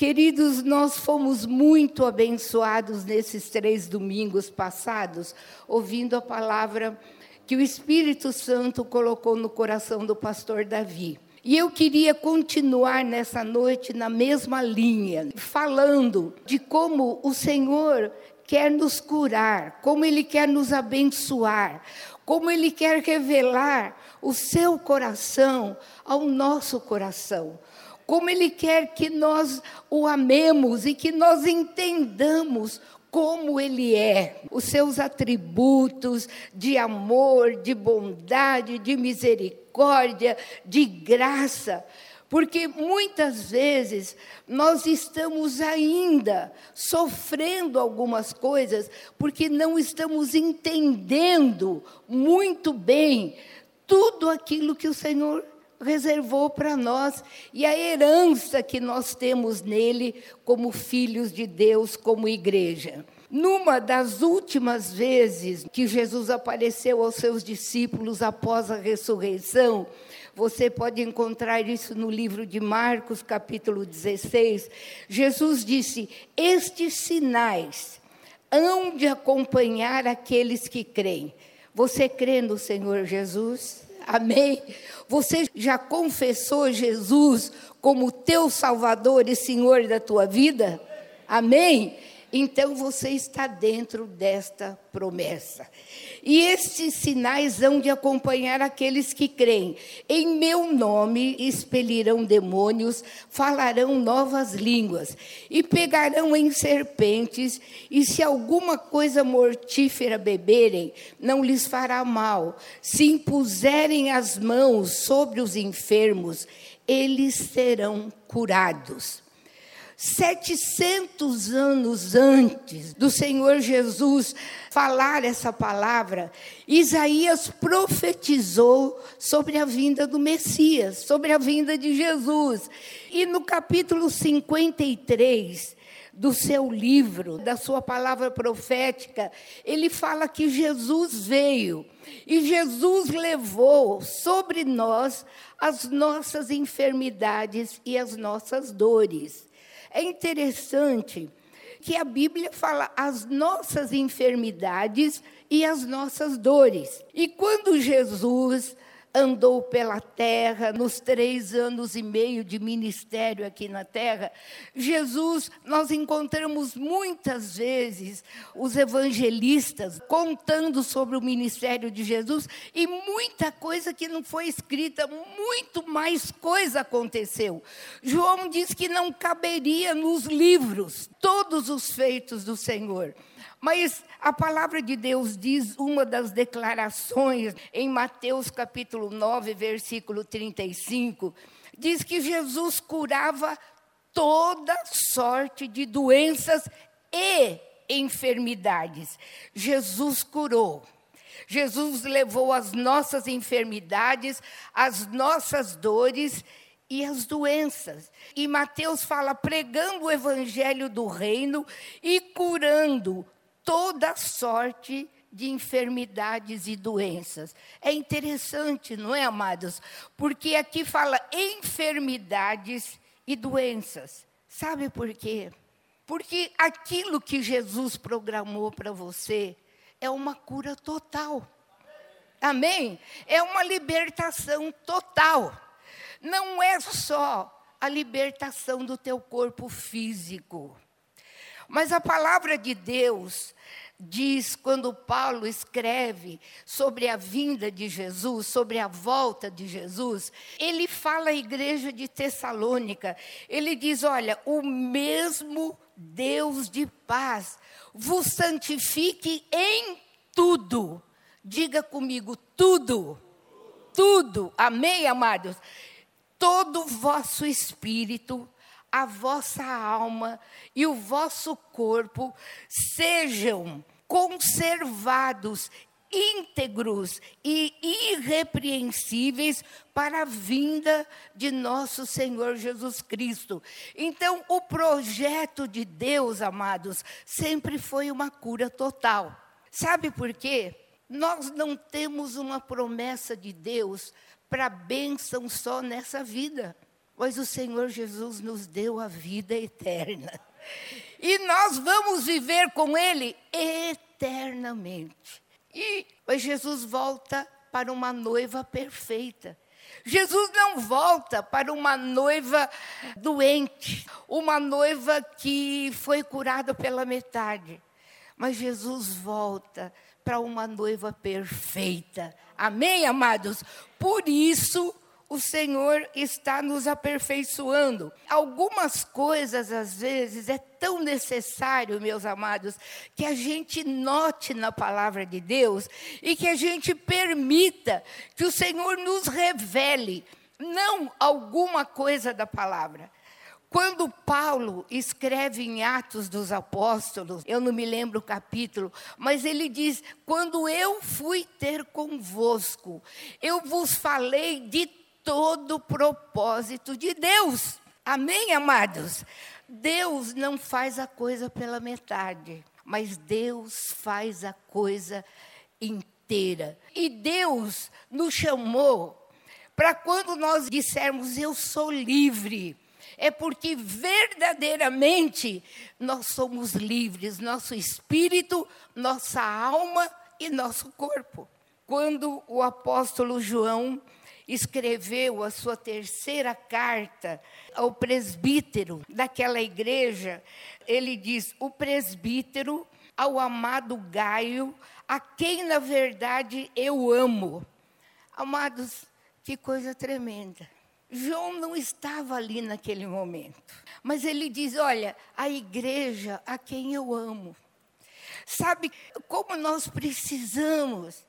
Queridos, nós fomos muito abençoados nesses três domingos passados, ouvindo a palavra que o Espírito Santo colocou no coração do pastor Davi. E eu queria continuar nessa noite na mesma linha, falando de como o Senhor quer nos curar, como Ele quer nos abençoar, como Ele quer revelar o seu coração ao nosso coração, como Ele quer que nós o amemos e que nós entendamos como Ele é, os seus atributos de amor, de bondade, de misericórdia, de graça. Porque muitas vezes nós estamos ainda sofrendo algumas coisas porque não estamos entendendo muito bem tudo aquilo que o Senhor reservou para nós e a herança que nós temos nele como filhos de Deus, como igreja. Numa das últimas vezes que Jesus apareceu aos seus discípulos após a ressurreição, você pode encontrar isso no livro de Marcos, capítulo 16. Jesus disse: Estes sinais hão de acompanhar aqueles que creem. Você crê no Senhor Jesus? Amém? Você já confessou Jesus como teu Salvador e Senhor da tua vida? Amém? Então você está dentro desta promessa. E estes sinais hão de acompanhar aqueles que creem. Em meu nome expelirão demônios, falarão novas línguas, e pegarão em serpentes, e se alguma coisa mortífera beberem, não lhes fará mal. Se impuserem as mãos sobre os enfermos, eles serão curados. 700 anos antes do Senhor Jesus falar essa palavra, Isaías profetizou sobre a vinda do Messias, sobre a vinda de Jesus. E no capítulo 53 do seu livro, da sua palavra profética, ele fala que Jesus veio e Jesus levou sobre nós as nossas enfermidades e as nossas dores. É interessante que a Bíblia fala as nossas enfermidades e as nossas dores. E quando Jesus andou pela terra, nos três anos e meio de ministério aqui na terra, Jesus, nós encontramos muitas vezes os evangelistas contando sobre o ministério de Jesus e muita coisa que não foi escrita, muito mais coisa aconteceu. João diz que não caberia nos livros todos os feitos do Senhor. Mas a palavra de Deus diz uma das declarações em Mateus capítulo 9, versículo 35, diz que Jesus curava toda sorte de doenças e enfermidades. Jesus curou. Jesus levou as nossas enfermidades, as nossas dores e as doenças. E Mateus fala pregando o evangelho do reino e curando toda sorte de enfermidades e doenças. É interessante, não é, amados? Porque aqui fala enfermidades e doenças. Sabe por quê? Porque aquilo que Jesus programou para você é uma cura total. Amém? É uma libertação total. Não é só a libertação do teu corpo físico. Mas a palavra de Deus diz, quando Paulo escreve sobre a vinda de Jesus, sobre a volta de Jesus, ele fala à igreja de Tessalônica, ele diz: Olha, o mesmo Deus de paz vos santifique em tudo. Diga comigo, tudo. Tudo. Amém, amados? Todo vosso espírito a vossa alma e o vosso corpo sejam conservados íntegros e irrepreensíveis para a vinda de nosso Senhor Jesus Cristo. Então, o projeto de Deus, amados, sempre foi uma cura total. Sabe por quê? Nós não temos uma promessa de Deus para bênção só nessa vida. Mas o Senhor Jesus nos deu a vida eterna. E nós vamos viver com Ele eternamente. E mas Jesus volta para uma noiva perfeita. Jesus não volta para uma noiva doente, uma noiva que foi curada pela metade. Mas Jesus volta para uma noiva perfeita. Amém, amados? Por isso, o Senhor está nos aperfeiçoando. Algumas coisas, às vezes, é tão necessário, meus amados, que a gente note na palavra de Deus e que a gente permita que o Senhor nos revele, não alguma coisa da palavra. Quando Paulo escreve em Atos dos Apóstolos, eu não me lembro o capítulo, mas ele diz: Quando eu fui ter convosco, eu vos falei de todo o propósito de Deus. Amém, amados? Deus não faz a coisa pela metade, mas Deus faz a coisa inteira. E Deus nos chamou para quando nós dissermos eu sou livre, é porque verdadeiramente nós somos livres, nosso espírito, nossa alma e nosso corpo. Quando o apóstolo João escreveu a sua terceira carta ao presbítero daquela igreja, ele diz: o presbítero ao amado Gaio, a quem na verdade eu amo. Amados, que coisa tremenda. João não estava ali naquele momento, mas ele diz: Olha, a igreja a quem eu amo. Sabe como nós precisamos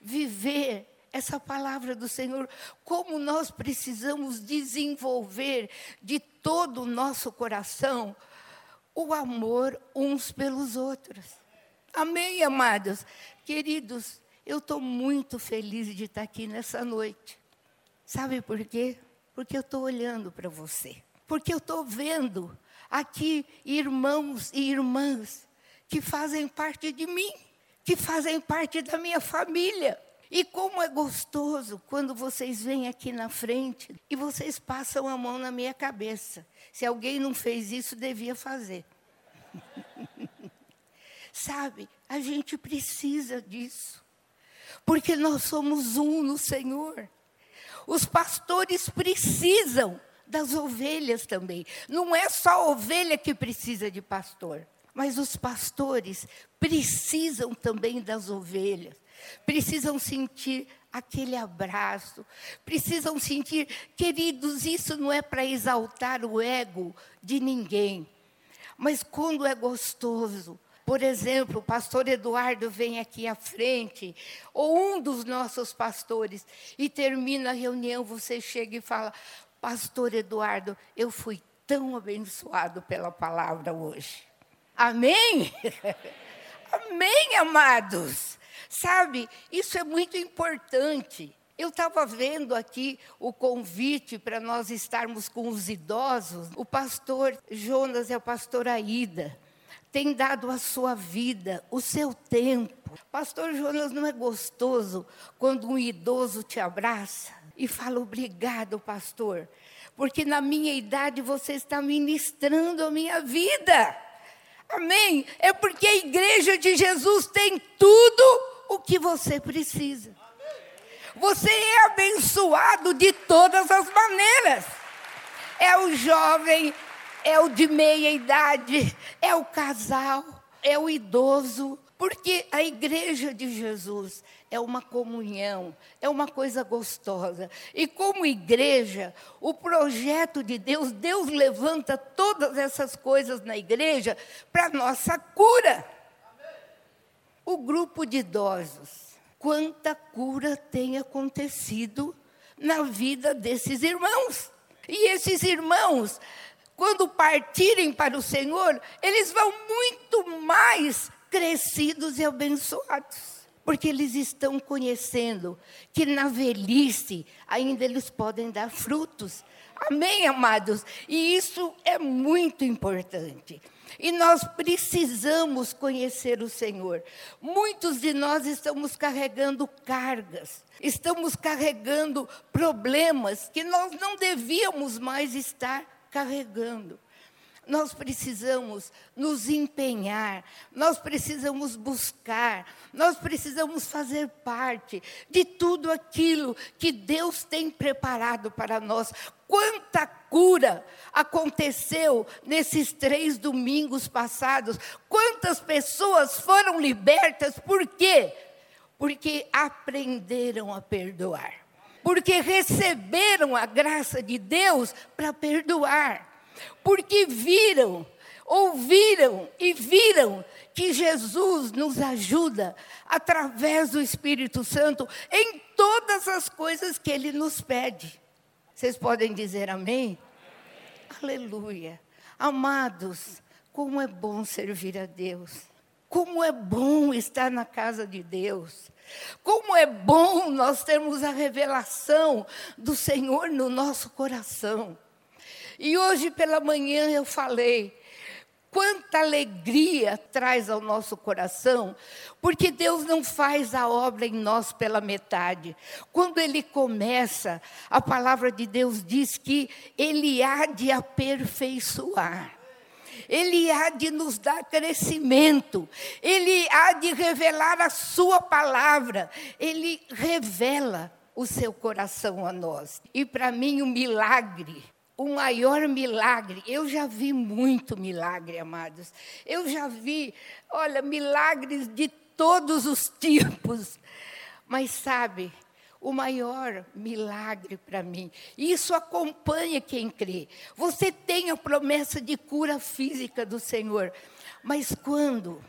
viver essa palavra do Senhor, como nós precisamos desenvolver de todo o nosso coração o amor uns pelos outros. Amém, amados? Queridos, eu estou muito feliz de estar aqui nessa noite. Sabe por quê? Porque eu estou olhando para você. Porque eu estou vendo aqui irmãos e irmãs que fazem parte de mim, que fazem parte da minha família. E como é gostoso quando vocês vêm aqui na frente e vocês passam a mão na minha cabeça. Se alguém não fez isso, devia fazer. Sabe, a gente precisa disso. Porque nós somos um no Senhor. Os pastores precisam das ovelhas também. Não é só a ovelha que precisa de pastor, mas os pastores precisam também das ovelhas precisam sentir aquele abraço, precisam sentir, queridos, isso não é para exaltar o ego de ninguém, mas quando é gostoso, por exemplo, o pastor Eduardo vem aqui à frente, ou um dos nossos pastores, e termina a reunião, você chega e fala: Pastor Eduardo, eu fui tão abençoado pela palavra hoje. Amém? Amém, amados. Sabe, isso é muito importante. Eu estava vendo aqui o convite para nós estarmos com os idosos. O pastor Jonas e a pastora Aida têm dado a sua vida, o seu tempo. Pastor Jonas, não é gostoso quando um idoso te abraça e fala obrigado, pastor, porque na minha idade você está ministrando a minha vida. Amém? É porque a igreja de Jesus tem tudo o que você precisa. Você é abençoado de todas as maneiras. É o jovem, é o de meia idade, é o casal, é o idoso, porque a igreja de Jesus é uma comunhão, é uma coisa gostosa. E como igreja, o projeto de Deus, Deus levanta todas essas coisas na igreja para nossa cura o grupo de idosos. Quanta cura tem acontecido na vida desses irmãos. E esses irmãos, quando partirem para o Senhor, eles vão muito mais crescidos e abençoados. Porque eles estão conhecendo que na velhice ainda eles podem dar frutos. Amém, amados? E isso é muito importante. E nós precisamos conhecer o Senhor. Muitos de nós estamos carregando cargas, estamos carregando problemas que nós não devíamos mais estar carregando. Nós precisamos nos empenhar, nós precisamos buscar, nós precisamos fazer parte de tudo aquilo que Deus tem preparado para nós. Quanta cura aconteceu nesses três domingos passados, quantas pessoas foram libertas, por quê? Porque aprenderam a perdoar, porque receberam a graça de Deus para perdoar porque viram, ouviram e viram que Jesus nos ajuda através do Espírito Santo em todas as coisas que ele nos pede. Vocês podem dizer amém? amém? Aleluia. Amados, como é bom servir a Deus. Como é bom estar na casa de Deus. Como é bom nós termos a revelação do Senhor no nosso coração. E hoje pela manhã eu falei, quanta alegria traz ao nosso coração, porque Deus não faz a obra em nós pela metade. Quando Ele começa, a palavra de Deus diz que Ele há de aperfeiçoar. Ele há de nos dar crescimento, Ele há de revelar a Sua palavra, Ele revela o seu coração a nós. E para mim, o milagre o maior milagre. Eu já vi muito milagre, amados. Eu já vi, olha, milagres de todos os tipos. Mas sabe, o maior milagre para mim. Isso acompanha quem crê. Você tem a promessa de cura física do Senhor. Mas quando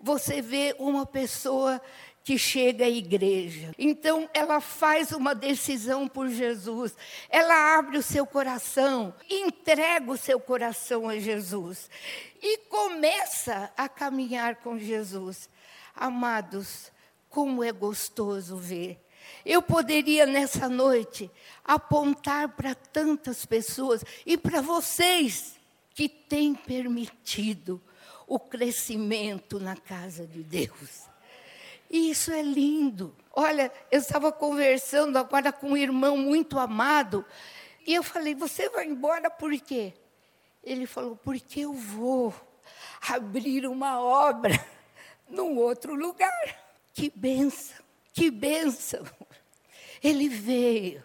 você vê uma pessoa que chega à igreja. Então, ela faz uma decisão por Jesus. Ela abre o seu coração, entrega o seu coração a Jesus e começa a caminhar com Jesus. Amados, como é gostoso ver. Eu poderia nessa noite apontar para tantas pessoas e para vocês que têm permitido o crescimento na casa de Deus. E isso é lindo. Olha, eu estava conversando agora com um irmão muito amado, e eu falei: Você vai embora por quê? Ele falou: Porque eu vou abrir uma obra num outro lugar. Que benção, que benção. Ele veio,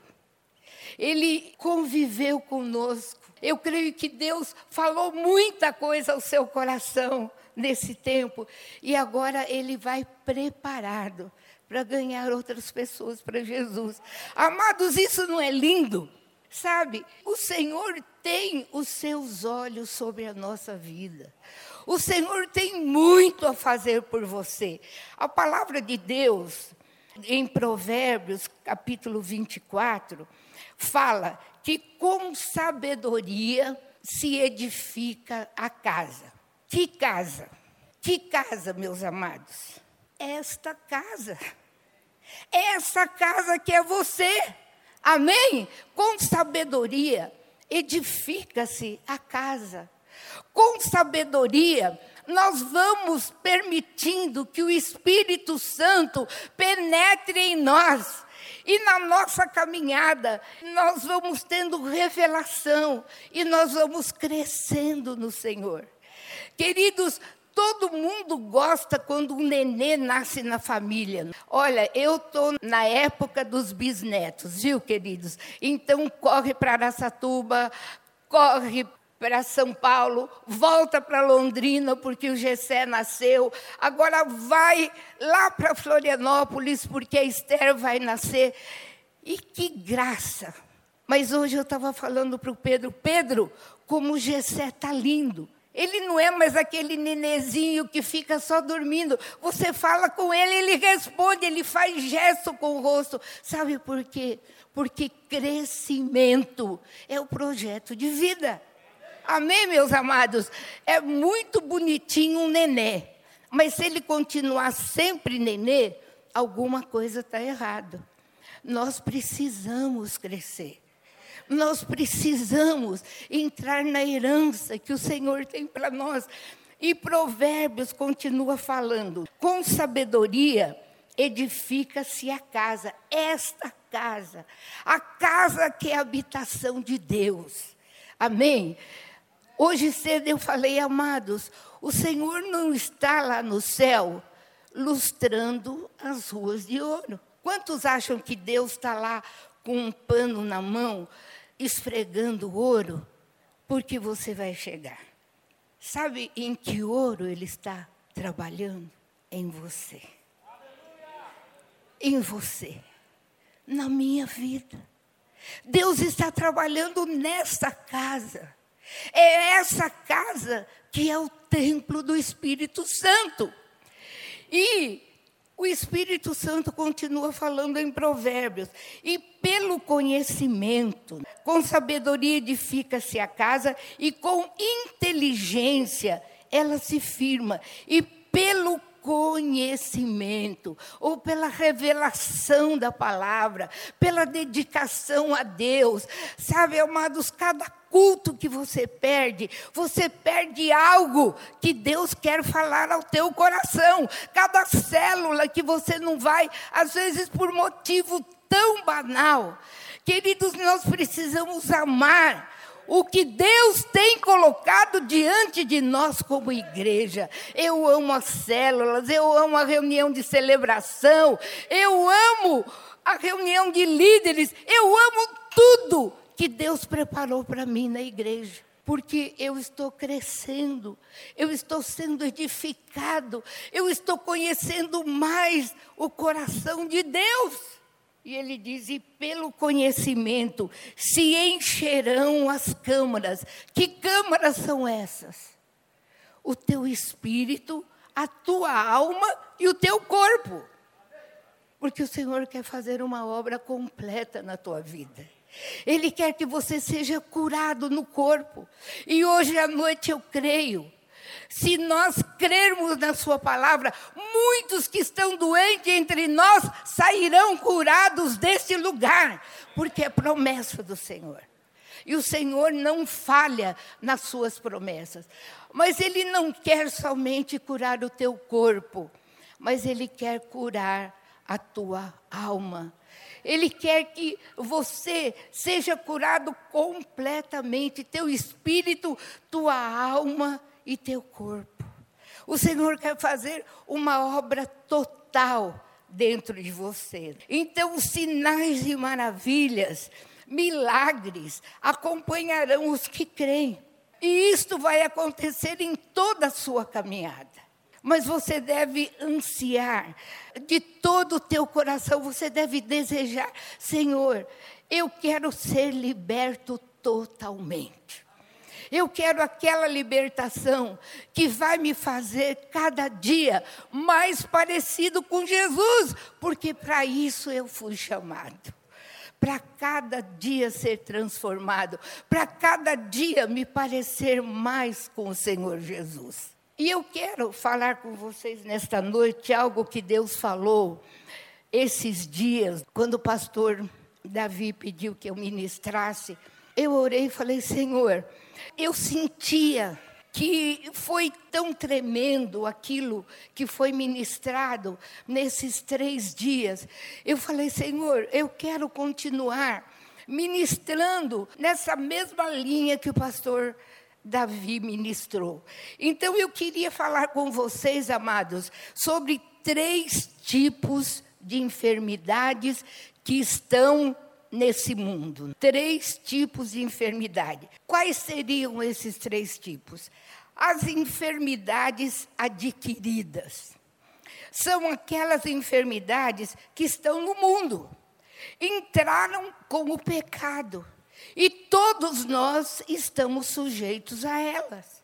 ele conviveu conosco. Eu creio que Deus falou muita coisa ao seu coração nesse tempo, e agora ele vai preparado para ganhar outras pessoas para Jesus. Amados, isso não é lindo? Sabe, o Senhor tem os seus olhos sobre a nossa vida. O Senhor tem muito a fazer por você. A palavra de Deus, em Provérbios, capítulo 24, fala que com sabedoria se edifica a casa. Que casa? Que casa, meus amados? Esta casa. Essa casa que é você. Amém? Com sabedoria edifica-se a casa. Com sabedoria, nós vamos permitindo que o Espírito Santo penetre em nós. E na nossa caminhada, nós vamos tendo revelação e nós vamos crescendo no Senhor. Queridos, todo mundo gosta quando um nenê nasce na família. Olha, eu estou na época dos bisnetos, viu, queridos? Então, corre para Araçatuba, corre para São Paulo, volta para Londrina, porque o Gessé nasceu. Agora vai lá para Florianópolis, porque a Esther vai nascer. E que graça! Mas hoje eu estava falando para o Pedro, Pedro, como o Gessé está lindo. Ele não é mais aquele nenezinho que fica só dormindo. Você fala com ele, ele responde, ele faz gesto com o rosto. Sabe por quê? Porque crescimento é o projeto de vida. Amém, meus amados? É muito bonitinho um nenê. Mas se ele continuar sempre nenê, alguma coisa está errada. Nós precisamos crescer. Nós precisamos entrar na herança que o Senhor tem para nós. E Provérbios continua falando: com sabedoria edifica-se a casa, esta casa, a casa que é a habitação de Deus. Amém? Hoje cedo eu falei, amados, o Senhor não está lá no céu lustrando as ruas de ouro. Quantos acham que Deus está lá com um pano na mão, esfregando ouro? Porque você vai chegar. Sabe em que ouro Ele está trabalhando? Em você. Em você. Na minha vida. Deus está trabalhando nessa casa. É essa casa que é o templo do Espírito Santo. E o Espírito Santo continua falando em Provérbios. E pelo conhecimento, com sabedoria edifica-se a casa, e com inteligência ela se firma. E pelo conhecimento, ou pela revelação da palavra, pela dedicação a Deus. Sabe, amados, cada culto que você perde, você perde algo que Deus quer falar ao teu coração. Cada célula que você não vai, às vezes por motivo tão banal. Queridos, nós precisamos amar o que Deus tem colocado diante de nós como igreja. Eu amo as células, eu amo a reunião de celebração, eu amo a reunião de líderes, eu amo tudo que Deus preparou para mim na igreja. Porque eu estou crescendo, eu estou sendo edificado, eu estou conhecendo mais o coração de Deus. E ele diz: e pelo conhecimento se encherão as câmaras. Que câmaras são essas? O teu espírito, a tua alma e o teu corpo. Porque o Senhor quer fazer uma obra completa na tua vida. Ele quer que você seja curado no corpo. E hoje à noite eu creio se nós crermos na Sua palavra, muitos que estão doentes entre nós sairão curados deste lugar, porque é promessa do Senhor. E o Senhor não falha nas suas promessas. Mas Ele não quer somente curar o teu corpo, mas Ele quer curar a tua alma. Ele quer que você seja curado completamente, teu espírito, tua alma e teu corpo. O Senhor quer fazer uma obra total dentro de você. Então, sinais e maravilhas, milagres acompanharão os que creem. E isto vai acontecer em toda a sua caminhada. Mas você deve ansiar de todo o teu coração, você deve desejar, Senhor, eu quero ser liberto totalmente. Eu quero aquela libertação que vai me fazer cada dia mais parecido com Jesus, porque para isso eu fui chamado. Para cada dia ser transformado, para cada dia me parecer mais com o Senhor Jesus. E eu quero falar com vocês nesta noite algo que Deus falou esses dias, quando o pastor Davi pediu que eu ministrasse. Eu orei e falei: Senhor, eu sentia que foi tão tremendo aquilo que foi ministrado nesses três dias. Eu falei, Senhor, eu quero continuar ministrando nessa mesma linha que o pastor Davi ministrou. Então eu queria falar com vocês, amados, sobre três tipos de enfermidades que estão nesse mundo. Três tipos de enfermidade. Quais seriam esses três tipos? As enfermidades adquiridas. São aquelas enfermidades que estão no mundo. Entraram com o pecado. E todos nós estamos sujeitos a elas.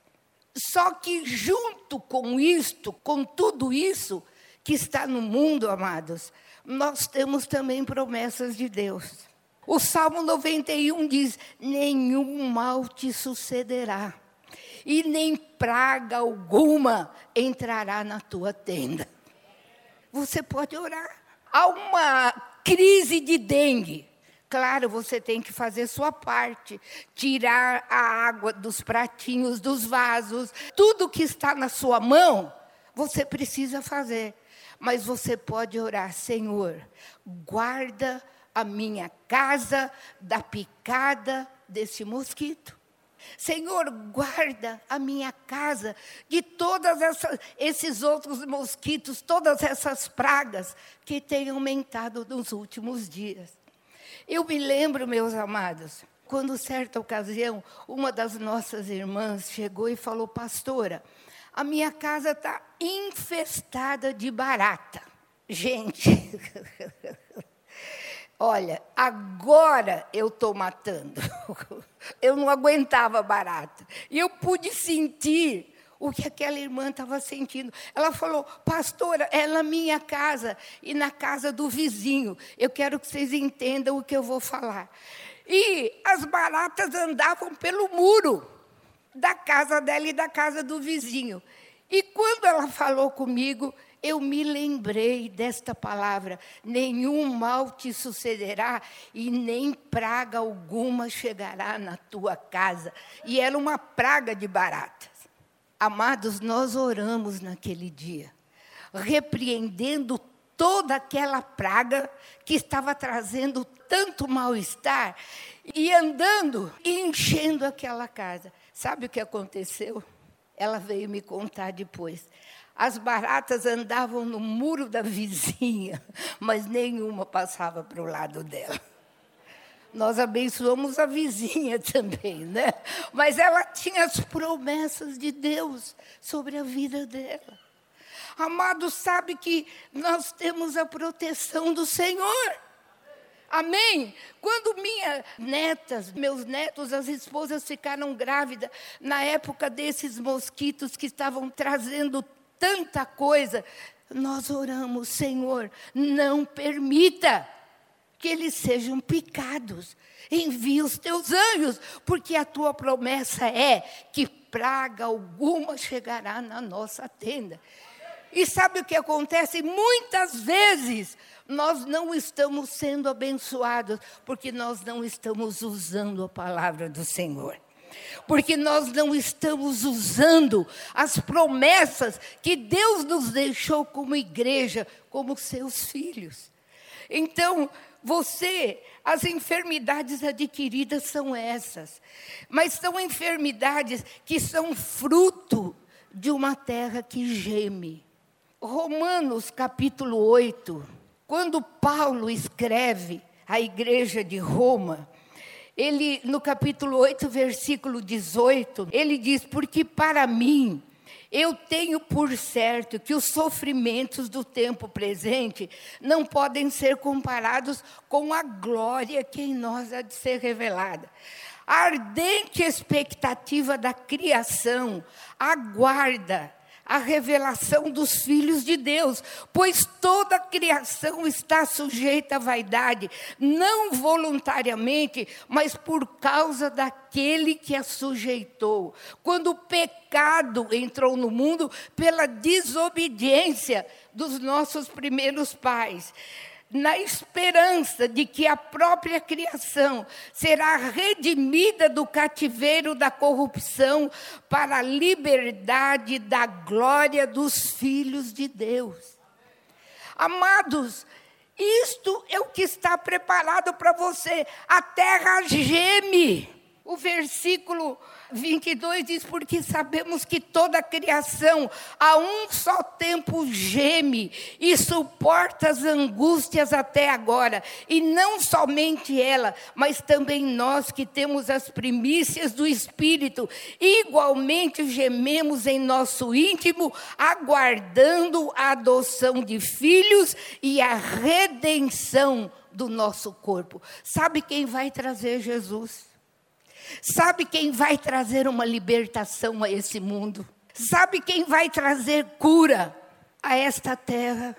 Só que junto com isto, com tudo isso que está no mundo, amados, nós temos também promessas de Deus. O Salmo 91 diz: Nenhum mal te sucederá, e nem praga alguma entrará na tua tenda. Você pode orar. Há uma crise de dengue. Claro, você tem que fazer sua parte, tirar a água dos pratinhos, dos vasos, tudo que está na sua mão, você precisa fazer. Mas você pode orar, Senhor, guarda a minha casa da picada desse mosquito. Senhor, guarda a minha casa de todos esses outros mosquitos, todas essas pragas que têm aumentado nos últimos dias. Eu me lembro, meus amados, quando certa ocasião uma das nossas irmãs chegou e falou: Pastora, a minha casa está infestada de barata. Gente, olha, agora eu estou matando. Eu não aguentava barata. E eu pude sentir o que aquela irmã estava sentindo. Ela falou, pastora, é na minha casa e na casa do vizinho. Eu quero que vocês entendam o que eu vou falar. E as baratas andavam pelo muro da casa dela e da casa do vizinho. E quando ela falou comigo, eu me lembrei desta palavra: nenhum mal te sucederá e nem praga alguma chegará na tua casa. E era uma praga de baratas. Amados, nós oramos naquele dia, repreendendo toda aquela praga que estava trazendo tanto mal-estar e andando e enchendo aquela casa. Sabe o que aconteceu? Ela veio me contar depois. As baratas andavam no muro da vizinha, mas nenhuma passava para o lado dela. Nós abençoamos a vizinha também, né? Mas ela tinha as promessas de Deus sobre a vida dela. Amado, sabe que nós temos a proteção do Senhor. Amém? Quando minhas netas, meus netos, as esposas ficaram grávidas, na época desses mosquitos que estavam trazendo tanta coisa, nós oramos, Senhor, não permita que eles sejam picados. Envia os teus anjos, porque a tua promessa é que praga alguma chegará na nossa tenda. E sabe o que acontece? Muitas vezes nós não estamos sendo abençoados porque nós não estamos usando a palavra do Senhor porque nós não estamos usando as promessas que Deus nos deixou como igreja, como seus filhos. Então, você, as enfermidades adquiridas são essas, mas são enfermidades que são fruto de uma terra que geme. Romanos capítulo 8, quando Paulo escreve à igreja de Roma, ele, no capítulo 8, versículo 18, ele diz: Porque para mim, eu tenho por certo que os sofrimentos do tempo presente não podem ser comparados com a glória que em nós há de ser revelada. A ardente expectativa da criação aguarda a revelação dos filhos de Deus, pois toda a criação está sujeita à vaidade, não voluntariamente, mas por causa daquele que a sujeitou. Quando o pecado entrou no mundo pela desobediência dos nossos primeiros pais na esperança de que a própria criação será redimida do cativeiro da corrupção para a liberdade da glória dos filhos de Deus. Amados, isto é o que está preparado para você. A terra geme. O versículo 22 diz: Porque sabemos que toda a criação a um só tempo geme e suporta as angústias até agora, e não somente ela, mas também nós que temos as primícias do Espírito, igualmente gememos em nosso íntimo, aguardando a adoção de filhos e a redenção do nosso corpo. Sabe quem vai trazer Jesus? Sabe quem vai trazer uma libertação a esse mundo? Sabe quem vai trazer cura a esta terra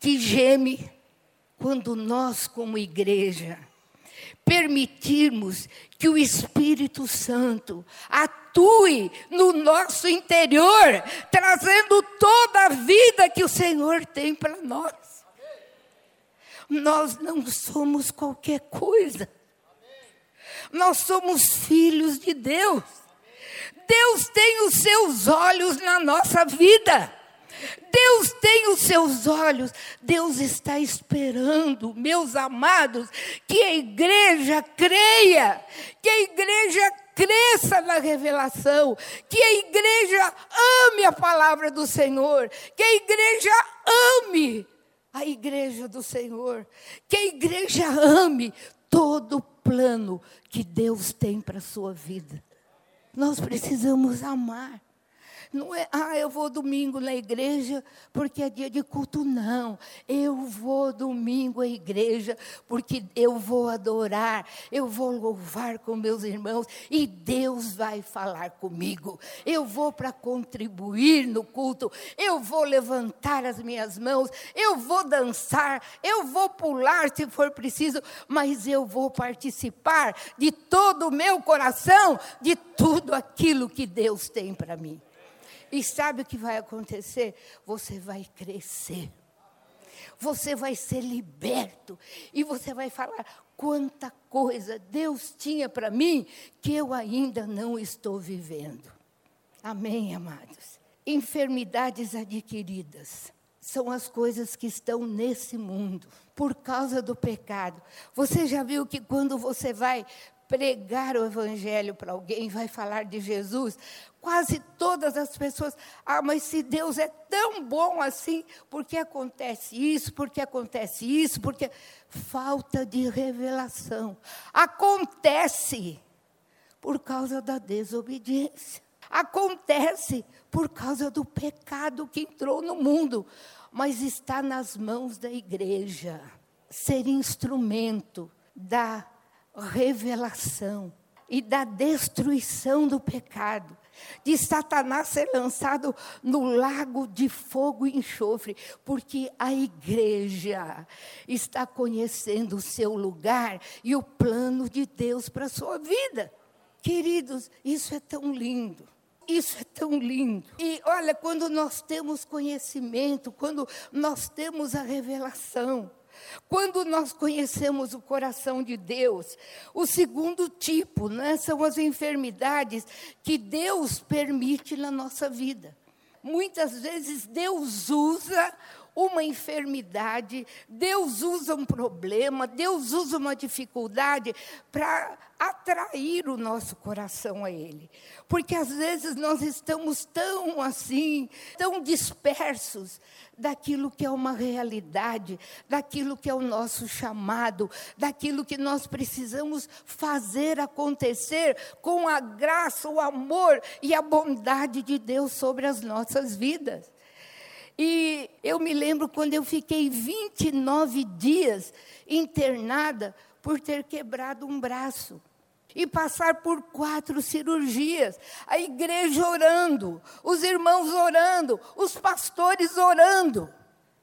que geme quando nós, como igreja, permitirmos que o Espírito Santo atue no nosso interior, trazendo toda a vida que o Senhor tem para nós. nós não somos qualquer coisa. Nós somos filhos de Deus. Deus tem os seus olhos na nossa vida. Deus tem os seus olhos, Deus está esperando, meus amados, que a igreja creia, que a igreja cresça na revelação, que a igreja ame a palavra do Senhor, que a igreja ame a igreja do Senhor, que a igreja ame todo o plano que Deus tem para a sua vida. Nós precisamos amar. Não é, ah, eu vou domingo na igreja porque é dia de culto. Não. Eu vou domingo à igreja porque eu vou adorar, eu vou louvar com meus irmãos e Deus vai falar comigo. Eu vou para contribuir no culto, eu vou levantar as minhas mãos, eu vou dançar, eu vou pular se for preciso, mas eu vou participar de todo o meu coração, de tudo aquilo que Deus tem para mim. E sabe o que vai acontecer? Você vai crescer. Você vai ser liberto. E você vai falar: quanta coisa Deus tinha para mim que eu ainda não estou vivendo. Amém, amados? Enfermidades adquiridas são as coisas que estão nesse mundo por causa do pecado. Você já viu que quando você vai pregar o evangelho para alguém, vai falar de Jesus, quase todas as pessoas, ah, mas se Deus é tão bom assim, por que acontece isso? Por que acontece isso? Porque falta de revelação. Acontece por causa da desobediência. Acontece por causa do pecado que entrou no mundo, mas está nas mãos da igreja ser instrumento da revelação e da destruição do pecado, de Satanás ser lançado no lago de fogo e enxofre, porque a igreja está conhecendo o seu lugar e o plano de Deus para a sua vida. Queridos, isso é tão lindo. Isso é tão lindo. E olha, quando nós temos conhecimento, quando nós temos a revelação, quando nós conhecemos o coração de Deus, o segundo tipo né, são as enfermidades que Deus permite na nossa vida. Muitas vezes Deus usa uma enfermidade, Deus usa um problema, Deus usa uma dificuldade para atrair o nosso coração a Ele. Porque às vezes nós estamos tão assim, tão dispersos daquilo que é uma realidade, daquilo que é o nosso chamado, daquilo que nós precisamos fazer acontecer com a graça, o amor e a bondade de Deus sobre as nossas vidas. E eu me lembro quando eu fiquei 29 dias internada por ter quebrado um braço e passar por quatro cirurgias, a igreja orando, os irmãos orando, os pastores orando.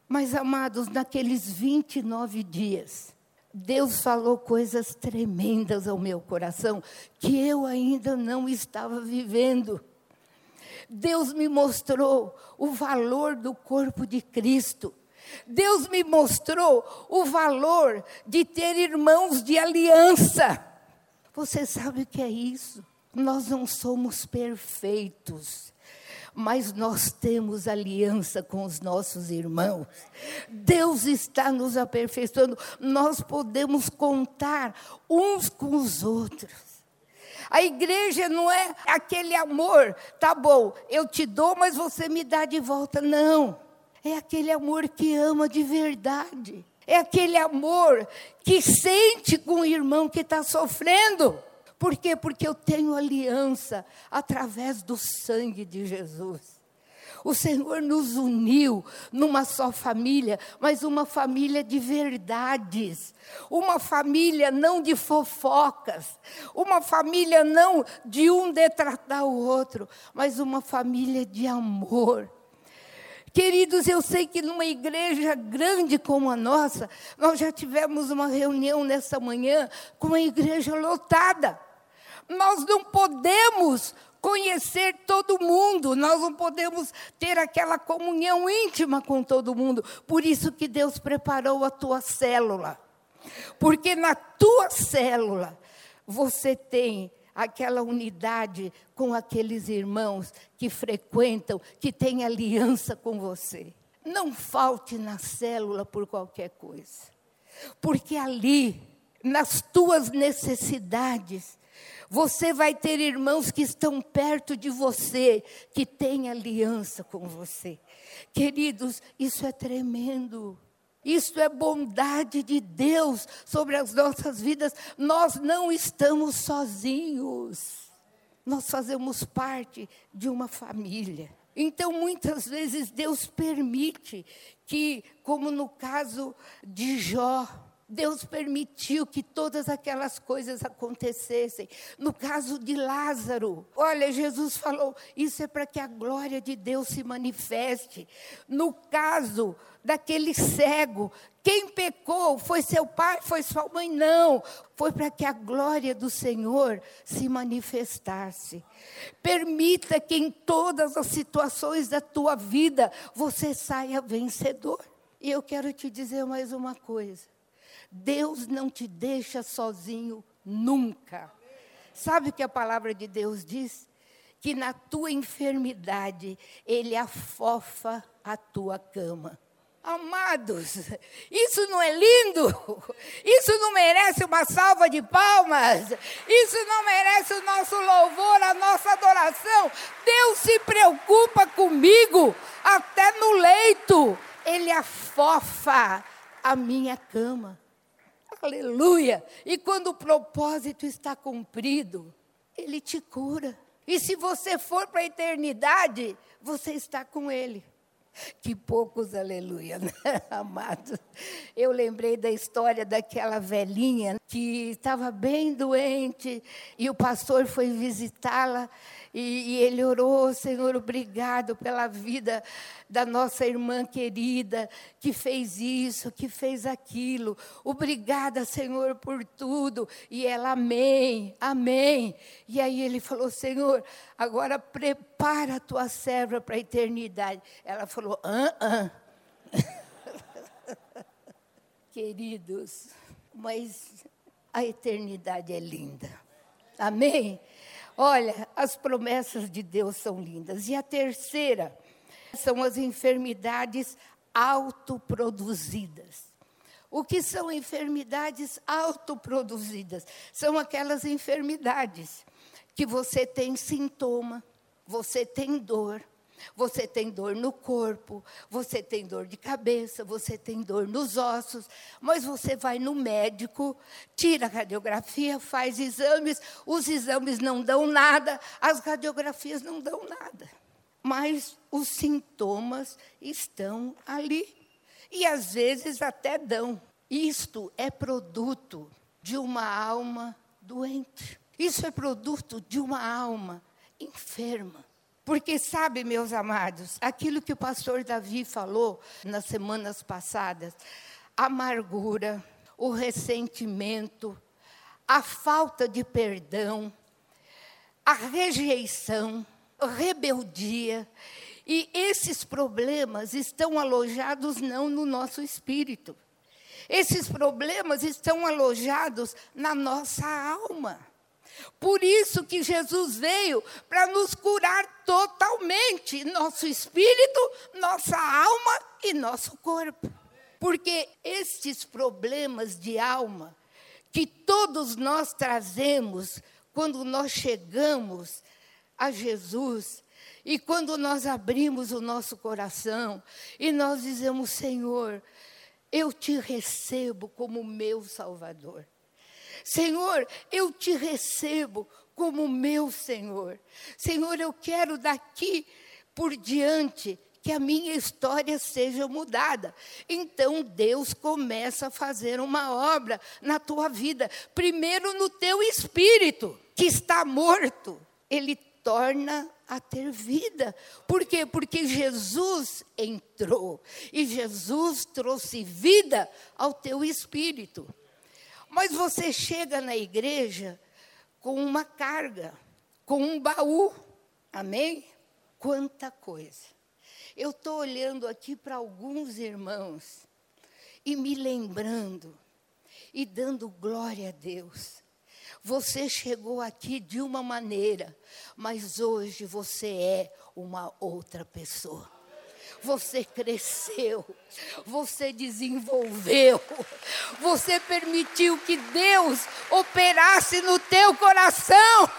Mas, amados, naqueles 29 dias, Deus falou coisas tremendas ao meu coração que eu ainda não estava vivendo. Deus me mostrou o valor do corpo de Cristo. Deus me mostrou o valor de ter irmãos de aliança. Você sabe o que é isso? Nós não somos perfeitos, mas nós temos aliança com os nossos irmãos. Deus está nos aperfeiçoando, nós podemos contar uns com os outros. A igreja não é aquele amor, tá bom, eu te dou, mas você me dá de volta. Não. É aquele amor que ama de verdade. É aquele amor que sente com o irmão que está sofrendo. Por quê? Porque eu tenho aliança através do sangue de Jesus. O Senhor nos uniu numa só família, mas uma família de verdades, uma família não de fofocas, uma família não de um detratar o outro, mas uma família de amor. Queridos, eu sei que numa igreja grande como a nossa, nós já tivemos uma reunião nessa manhã com a igreja lotada. Nós não podemos conhecer todo mundo, nós não podemos ter aquela comunhão íntima com todo mundo. Por isso que Deus preparou a tua célula. Porque na tua célula você tem aquela unidade com aqueles irmãos que frequentam, que têm aliança com você. Não falte na célula por qualquer coisa. Porque ali, nas tuas necessidades, você vai ter irmãos que estão perto de você, que têm aliança com você. Queridos, isso é tremendo. Isso é bondade de Deus sobre as nossas vidas. Nós não estamos sozinhos. Nós fazemos parte de uma família. Então, muitas vezes, Deus permite que, como no caso de Jó, Deus permitiu que todas aquelas coisas acontecessem. No caso de Lázaro, olha, Jesus falou: isso é para que a glória de Deus se manifeste. No caso daquele cego, quem pecou foi seu pai, foi sua mãe? Não. Foi para que a glória do Senhor se manifestasse. Permita que em todas as situações da tua vida você saia vencedor. E eu quero te dizer mais uma coisa. Deus não te deixa sozinho nunca. Sabe o que a palavra de Deus diz? Que na tua enfermidade Ele afofa a tua cama. Amados, isso não é lindo? Isso não merece uma salva de palmas? Isso não merece o nosso louvor, a nossa adoração? Deus se preocupa comigo até no leito. Ele afofa a minha cama. Aleluia! E quando o propósito está cumprido, ele te cura. E se você for para a eternidade, você está com ele. Que poucos, aleluia, né, amados. Eu lembrei da história daquela velhinha que estava bem doente e o pastor foi visitá-la e, e, ele orou, Senhor, obrigado pela vida da nossa irmã querida que fez isso, que fez aquilo. Obrigada, Senhor, por tudo. E ela, amém, amém. E aí ele falou, Senhor, agora prepara a tua serva para a eternidade. Ela falou, ah, ah. Queridos, mas a eternidade é linda. Amém? Olha, as promessas de Deus são lindas. E a terceira são as enfermidades autoproduzidas. O que são enfermidades autoproduzidas? São aquelas enfermidades que você tem sintoma, você tem dor, você tem dor no corpo, você tem dor de cabeça, você tem dor nos ossos, mas você vai no médico, tira a radiografia, faz exames, os exames não dão nada, as radiografias não dão nada. Mas os sintomas estão ali. E às vezes até dão. Isto é produto de uma alma doente. Isso é produto de uma alma enferma. Porque, sabe, meus amados, aquilo que o pastor Davi falou nas semanas passadas, a amargura, o ressentimento, a falta de perdão, a rejeição, a rebeldia, e esses problemas estão alojados não no nosso espírito. Esses problemas estão alojados na nossa alma. Por isso que Jesus veio para nos curar totalmente, nosso espírito, nossa alma e nosso corpo. Porque estes problemas de alma que todos nós trazemos quando nós chegamos a Jesus e quando nós abrimos o nosso coração e nós dizemos: Senhor, eu te recebo como meu Salvador. Senhor, eu te recebo como meu Senhor. Senhor, eu quero daqui por diante que a minha história seja mudada. Então Deus começa a fazer uma obra na tua vida, primeiro no teu espírito, que está morto. Ele torna a ter vida. Por quê? Porque Jesus entrou e Jesus trouxe vida ao teu espírito. Mas você chega na igreja com uma carga, com um baú. Amém? Quanta coisa. Eu estou olhando aqui para alguns irmãos e me lembrando e dando glória a Deus. Você chegou aqui de uma maneira, mas hoje você é uma outra pessoa. Você cresceu, você desenvolveu, você permitiu que Deus operasse no teu coração,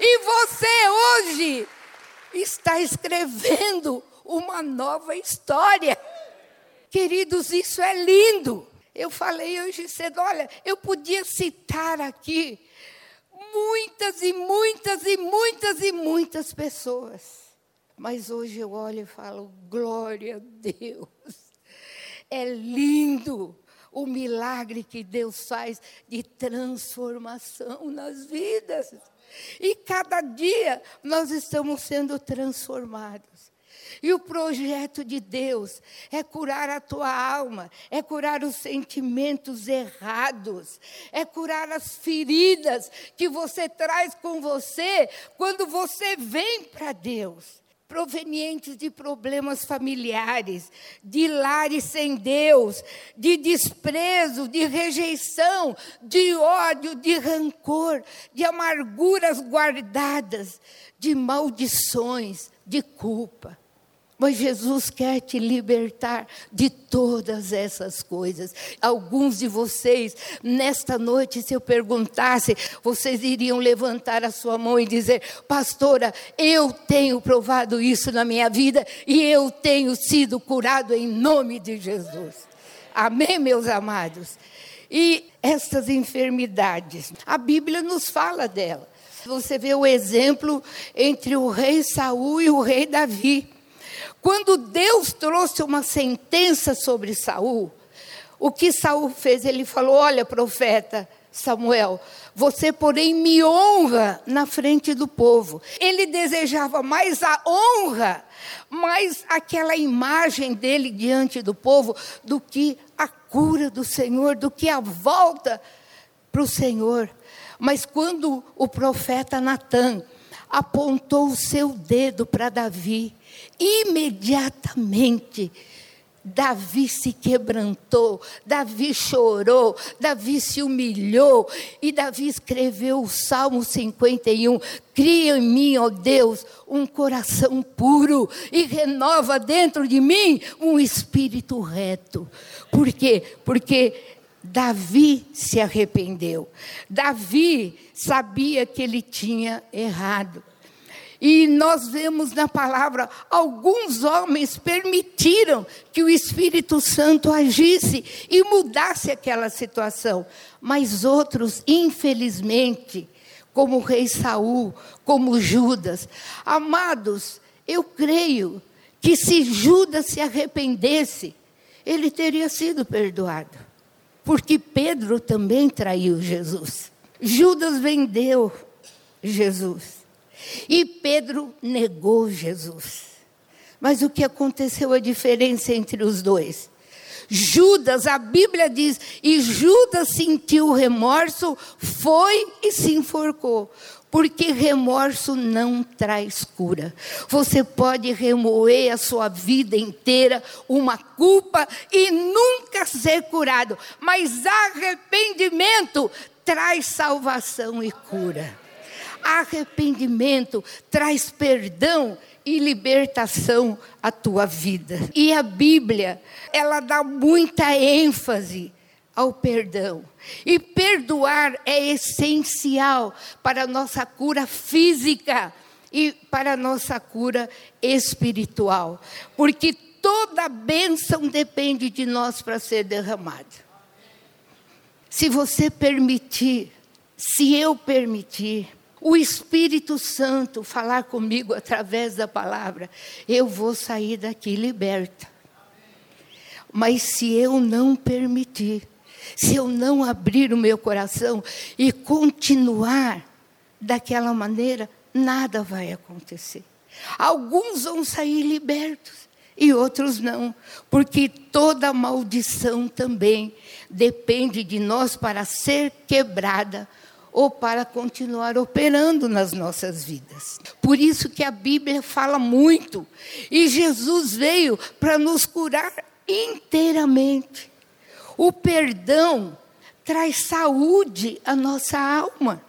e você hoje está escrevendo uma nova história. Queridos, isso é lindo. Eu falei hoje cedo, olha, eu podia citar aqui muitas e muitas e muitas e muitas pessoas. Mas hoje eu olho e falo, glória a Deus. É lindo o milagre que Deus faz de transformação nas vidas. E cada dia nós estamos sendo transformados. E o projeto de Deus é curar a tua alma, é curar os sentimentos errados, é curar as feridas que você traz com você quando você vem para Deus provenientes de problemas familiares, de lares sem Deus, de desprezo, de rejeição, de ódio, de rancor, de amarguras guardadas, de maldições, de culpa. Mas Jesus quer te libertar de todas essas coisas. Alguns de vocês, nesta noite, se eu perguntasse, vocês iriam levantar a sua mão e dizer: Pastora, eu tenho provado isso na minha vida e eu tenho sido curado em nome de Jesus. Amém, meus amados? E essas enfermidades, a Bíblia nos fala delas. Você vê o exemplo entre o rei Saul e o rei Davi. Quando Deus trouxe uma sentença sobre Saul, o que Saul fez? Ele falou: Olha, profeta Samuel, você, porém, me honra na frente do povo. Ele desejava mais a honra, mais aquela imagem dele diante do povo, do que a cura do Senhor, do que a volta para o Senhor. Mas quando o profeta Natan apontou o seu dedo para Davi, imediatamente Davi se quebrantou, Davi chorou, Davi se humilhou e Davi escreveu o Salmo 51. Cria em mim, ó Deus, um coração puro e renova dentro de mim um espírito reto. Por quê? Porque Davi se arrependeu. Davi sabia que ele tinha errado. E nós vemos na palavra, alguns homens permitiram que o Espírito Santo agisse e mudasse aquela situação, mas outros, infelizmente, como o rei Saul, como Judas, amados, eu creio que se Judas se arrependesse, ele teria sido perdoado. Porque Pedro também traiu Jesus. Judas vendeu Jesus. E Pedro negou Jesus. Mas o que aconteceu a diferença entre os dois? Judas, a Bíblia diz, e Judas sentiu remorso, foi e se enforcou. Porque remorso não traz cura. Você pode remoer a sua vida inteira uma culpa e nunca ser curado, mas arrependimento traz salvação e cura. Arrependimento traz perdão e libertação à tua vida. E a Bíblia, ela dá muita ênfase ao perdão. E perdoar é essencial para a nossa cura física e para a nossa cura espiritual. Porque toda bênção depende de nós para ser derramada. Se você permitir, se eu permitir, o Espírito Santo falar comigo através da palavra, eu vou sair daqui liberta. Mas se eu não permitir, se eu não abrir o meu coração e continuar daquela maneira, nada vai acontecer. Alguns vão sair libertos e outros não, porque toda maldição também depende de nós para ser quebrada ou para continuar operando nas nossas vidas. Por isso que a Bíblia fala muito. E Jesus veio para nos curar inteiramente. O perdão traz saúde à nossa alma.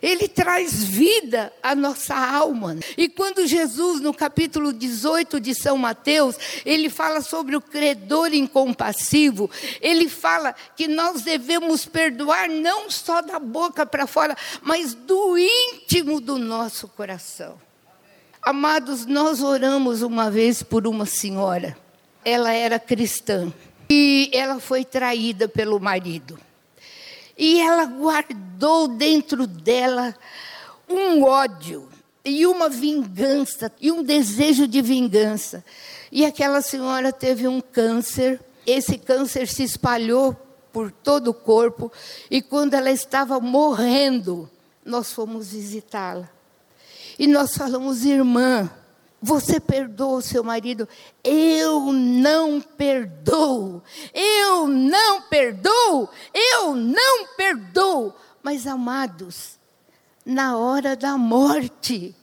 Ele traz vida à nossa alma. E quando Jesus, no capítulo 18 de São Mateus, ele fala sobre o credor incompassivo, ele fala que nós devemos perdoar não só da boca para fora, mas do íntimo do nosso coração. Amados, nós oramos uma vez por uma senhora. Ela era cristã e ela foi traída pelo marido. E ela guardou dentro dela um ódio e uma vingança, e um desejo de vingança. E aquela senhora teve um câncer, esse câncer se espalhou por todo o corpo, e quando ela estava morrendo, nós fomos visitá-la. E nós falamos, irmã, você perdoa o seu marido? Eu não perdoo. Eu não perdoo. Eu não perdoo. Mas, amados, na hora da morte,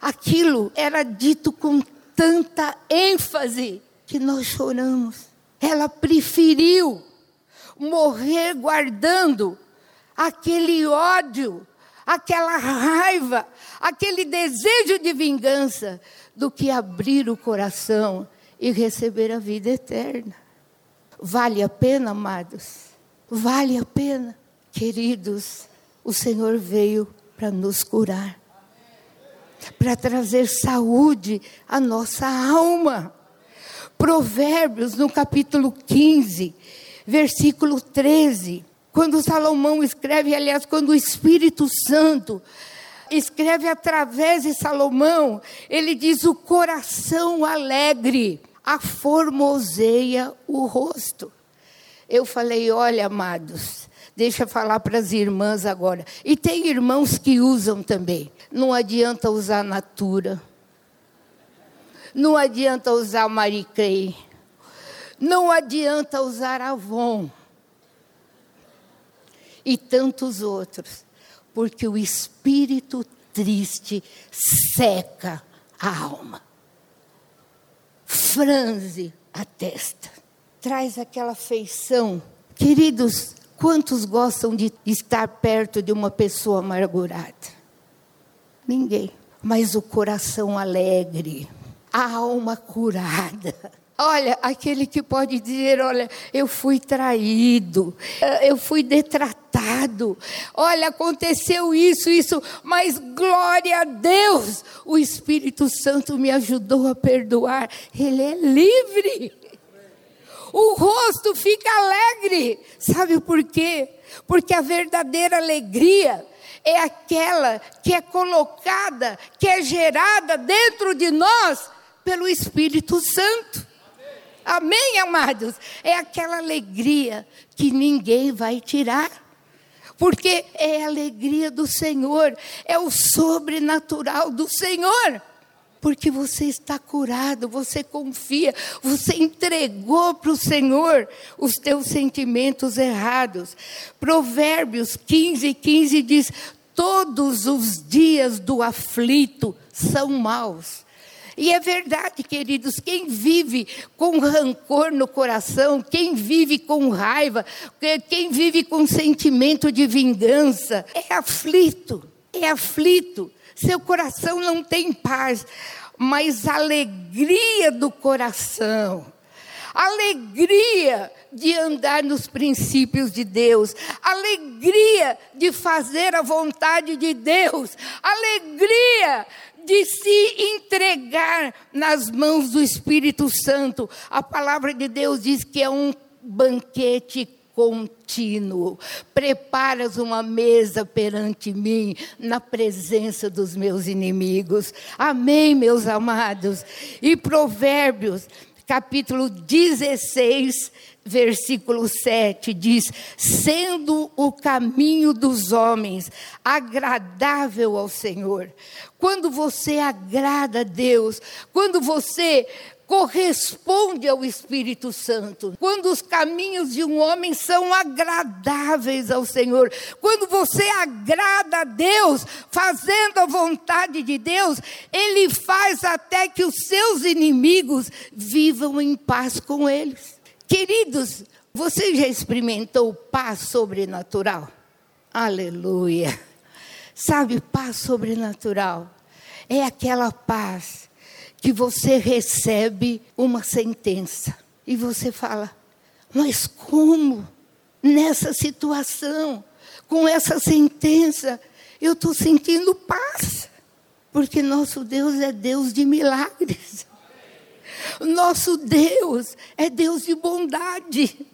aquilo era dito com tanta ênfase que nós choramos. Ela preferiu morrer guardando aquele ódio, aquela raiva, aquele desejo de vingança, do que abrir o coração e receber a vida eterna. Vale a pena, amados? Vale a pena. Queridos, o Senhor veio para nos curar, para trazer saúde à nossa alma. Provérbios, no capítulo 15, versículo 13, quando Salomão escreve, aliás, quando o Espírito Santo escreve através de Salomão, ele diz: o coração alegre aformoseia o rosto. Eu falei: olha, amados, deixa eu falar para as irmãs agora. E tem irmãos que usam também. Não adianta usar Natura. Não adianta usar Marie Clay. Não adianta usar Avon. E tantos outros porque o espírito triste seca a alma, franze a testa, traz aquela feição. Queridos, quantos gostam de estar perto de uma pessoa amargurada? Ninguém. Mas o coração alegre, a alma curada, Olha, aquele que pode dizer: olha, eu fui traído, eu fui detratado, olha, aconteceu isso, isso, mas glória a Deus, o Espírito Santo me ajudou a perdoar, ele é livre. O rosto fica alegre, sabe por quê? Porque a verdadeira alegria é aquela que é colocada, que é gerada dentro de nós pelo Espírito Santo. Amém, amados? É aquela alegria que ninguém vai tirar. Porque é a alegria do Senhor, é o sobrenatural do Senhor. Porque você está curado, você confia, você entregou para o Senhor os teus sentimentos errados. Provérbios 15, 15 diz: Todos os dias do aflito são maus e é verdade, queridos, quem vive com rancor no coração, quem vive com raiva, quem vive com sentimento de vingança, é aflito, é aflito. Seu coração não tem paz, mas alegria do coração, alegria de andar nos princípios de Deus, alegria de fazer a vontade de Deus, alegria de se entregar nas mãos do Espírito Santo. A palavra de Deus diz que é um banquete contínuo. Preparas uma mesa perante mim, na presença dos meus inimigos. Amém, meus amados. E Provérbios, capítulo 16, versículo 7 diz: sendo o caminho dos homens agradável ao Senhor. Quando você agrada a Deus, quando você corresponde ao Espírito Santo. Quando os caminhos de um homem são agradáveis ao Senhor, quando você agrada a Deus, fazendo a vontade de Deus, Ele faz até que os seus inimigos vivam em paz com eles. Queridos, você já experimentou paz sobrenatural? Aleluia. Sabe, paz sobrenatural é aquela paz que você recebe uma sentença e você fala: mas como nessa situação, com essa sentença, eu estou sentindo paz? Porque nosso Deus é Deus de milagres. Nosso Deus é Deus de bondade.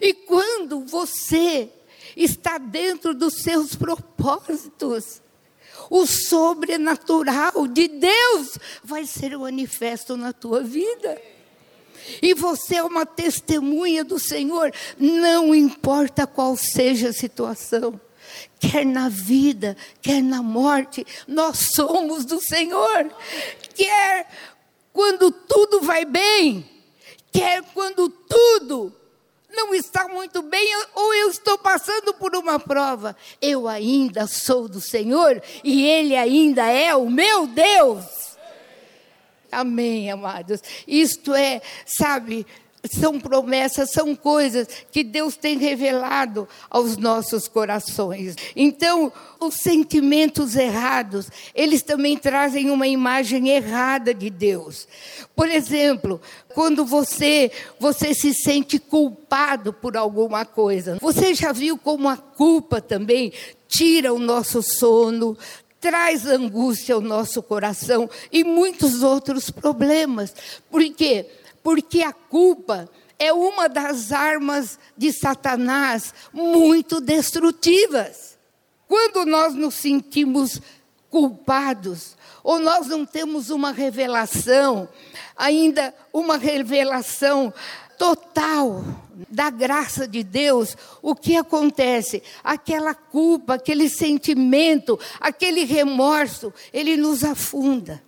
E quando você está dentro dos seus propósitos, o sobrenatural de Deus vai ser manifesto na tua vida. E você é uma testemunha do Senhor, não importa qual seja a situação, quer na vida, quer na morte, nós somos do Senhor. Quer quando tudo vai bem, quer quando tudo não está muito bem, ou eu estou passando por uma prova. Eu ainda sou do Senhor e Ele ainda é o meu Deus. Amém, amados. Isto é, sabe, são promessas, são coisas que Deus tem revelado aos nossos corações. Então, os sentimentos errados, eles também trazem uma imagem errada de Deus. Por exemplo, quando você você se sente culpado por alguma coisa. Você já viu como a culpa também tira o nosso sono, traz angústia ao nosso coração e muitos outros problemas. Por quê? Porque a culpa é uma das armas de Satanás muito destrutivas. Quando nós nos sentimos culpados, ou nós não temos uma revelação, ainda uma revelação total da graça de Deus, o que acontece? Aquela culpa, aquele sentimento, aquele remorso, ele nos afunda.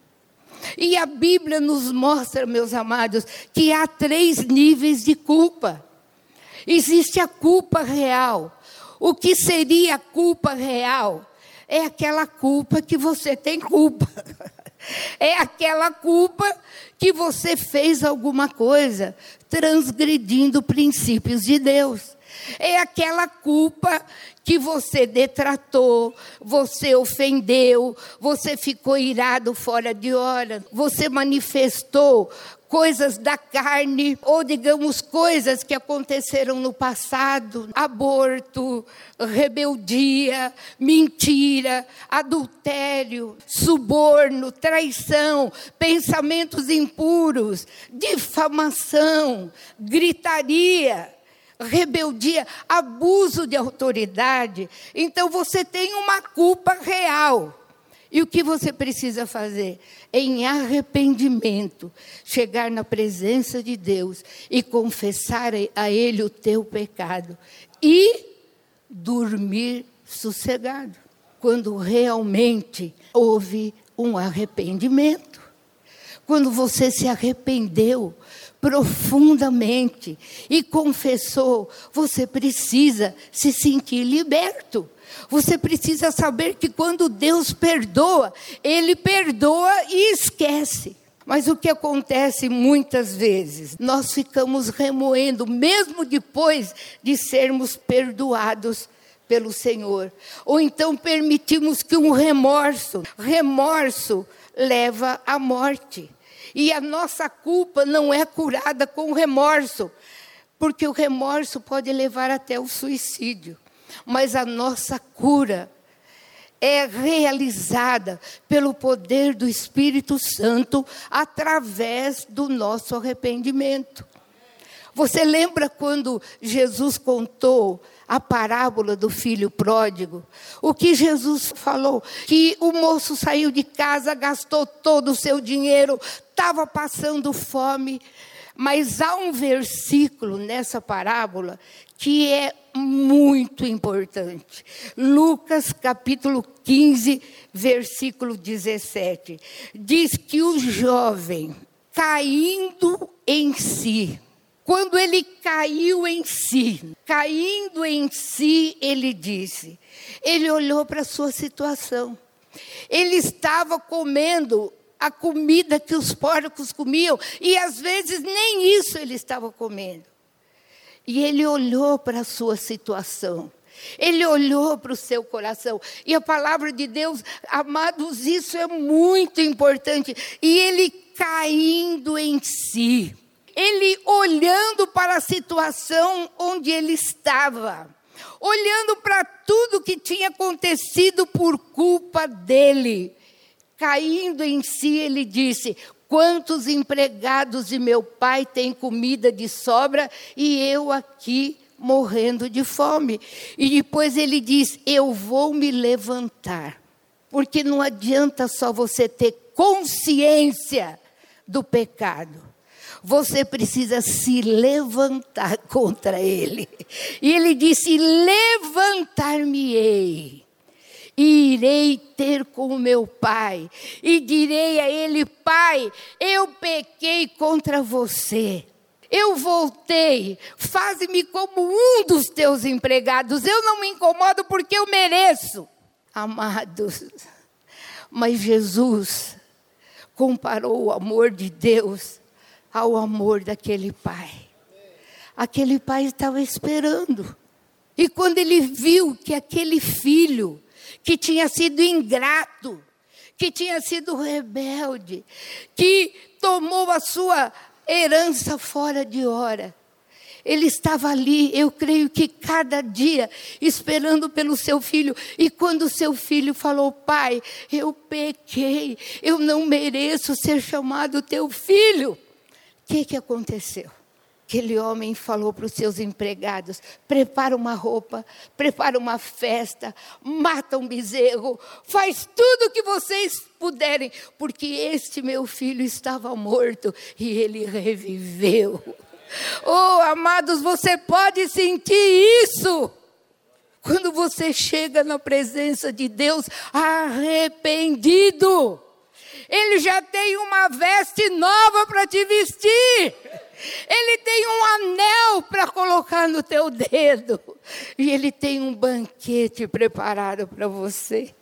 E a Bíblia nos mostra, meus amados, que há três níveis de culpa. Existe a culpa real. O que seria a culpa real? É aquela culpa que você tem culpa. É aquela culpa que você fez alguma coisa transgredindo princípios de Deus. É aquela culpa que você detratou, você ofendeu, você ficou irado fora de hora, você manifestou coisas da carne, ou digamos coisas que aconteceram no passado, aborto, rebeldia, mentira, adultério, suborno, traição, pensamentos impuros, difamação, gritaria, rebeldia, abuso de autoridade. Então você tem uma culpa real. E o que você precisa fazer? Em arrependimento, chegar na presença de Deus e confessar a Ele o teu pecado e dormir sossegado, quando realmente houve um arrependimento. Quando você se arrependeu profundamente e confessou, você precisa se sentir liberto. Você precisa saber que quando Deus perdoa, Ele perdoa e esquece. Mas o que acontece muitas vezes? Nós ficamos remoendo, mesmo depois de sermos perdoados pelo Senhor. Ou então permitimos que um remorso, remorso leva à morte. E a nossa culpa não é curada com remorso, porque o remorso pode levar até o suicídio mas a nossa cura é realizada pelo poder do Espírito Santo através do nosso arrependimento. Você lembra quando Jesus contou a parábola do filho pródigo? O que Jesus falou? Que o moço saiu de casa, gastou todo o seu dinheiro, estava passando fome. Mas há um versículo nessa parábola que é muito importante. Lucas capítulo 15, versículo 17. Diz que o jovem, caindo em si, quando ele caiu em si, caindo em si, ele disse, ele olhou para a sua situação. Ele estava comendo a comida que os porcos comiam, e às vezes nem isso ele estava comendo. E ele olhou para a sua situação. Ele olhou para o seu coração. E a palavra de Deus, amados, isso é muito importante. E ele caindo em si. Ele olhando para a situação onde ele estava. Olhando para tudo que tinha acontecido por culpa dele. Caindo em si, ele disse: Quantos empregados de meu pai têm comida de sobra e eu aqui morrendo de fome? E depois ele diz: Eu vou me levantar. Porque não adianta só você ter consciência do pecado. Você precisa se levantar contra ele. E ele disse: Levantar-me-ei e irei ter com meu pai, e direi a ele: Pai, eu pequei contra você. Eu voltei, faze-me como um dos teus empregados. Eu não me incomodo porque eu mereço. Amados, mas Jesus comparou o amor de Deus ao amor daquele pai. Aquele pai estava esperando. E quando ele viu que aquele filho que tinha sido ingrato, que tinha sido rebelde, que tomou a sua herança fora de hora. Ele estava ali, eu creio que cada dia, esperando pelo seu filho. E quando seu filho falou: Pai, eu pequei, eu não mereço ser chamado teu filho. Que, que aconteceu? Aquele homem falou para os seus empregados: prepara uma roupa, prepara uma festa, mata um bezerro, faz tudo o que vocês puderem, porque este meu filho estava morto e ele reviveu. Oh, amados, você pode sentir isso. Quando você chega na presença de Deus arrependido, Ele já tem uma veste nova para te vestir. Ele tem um anel para colocar no teu dedo. E ele tem um banquete preparado para você.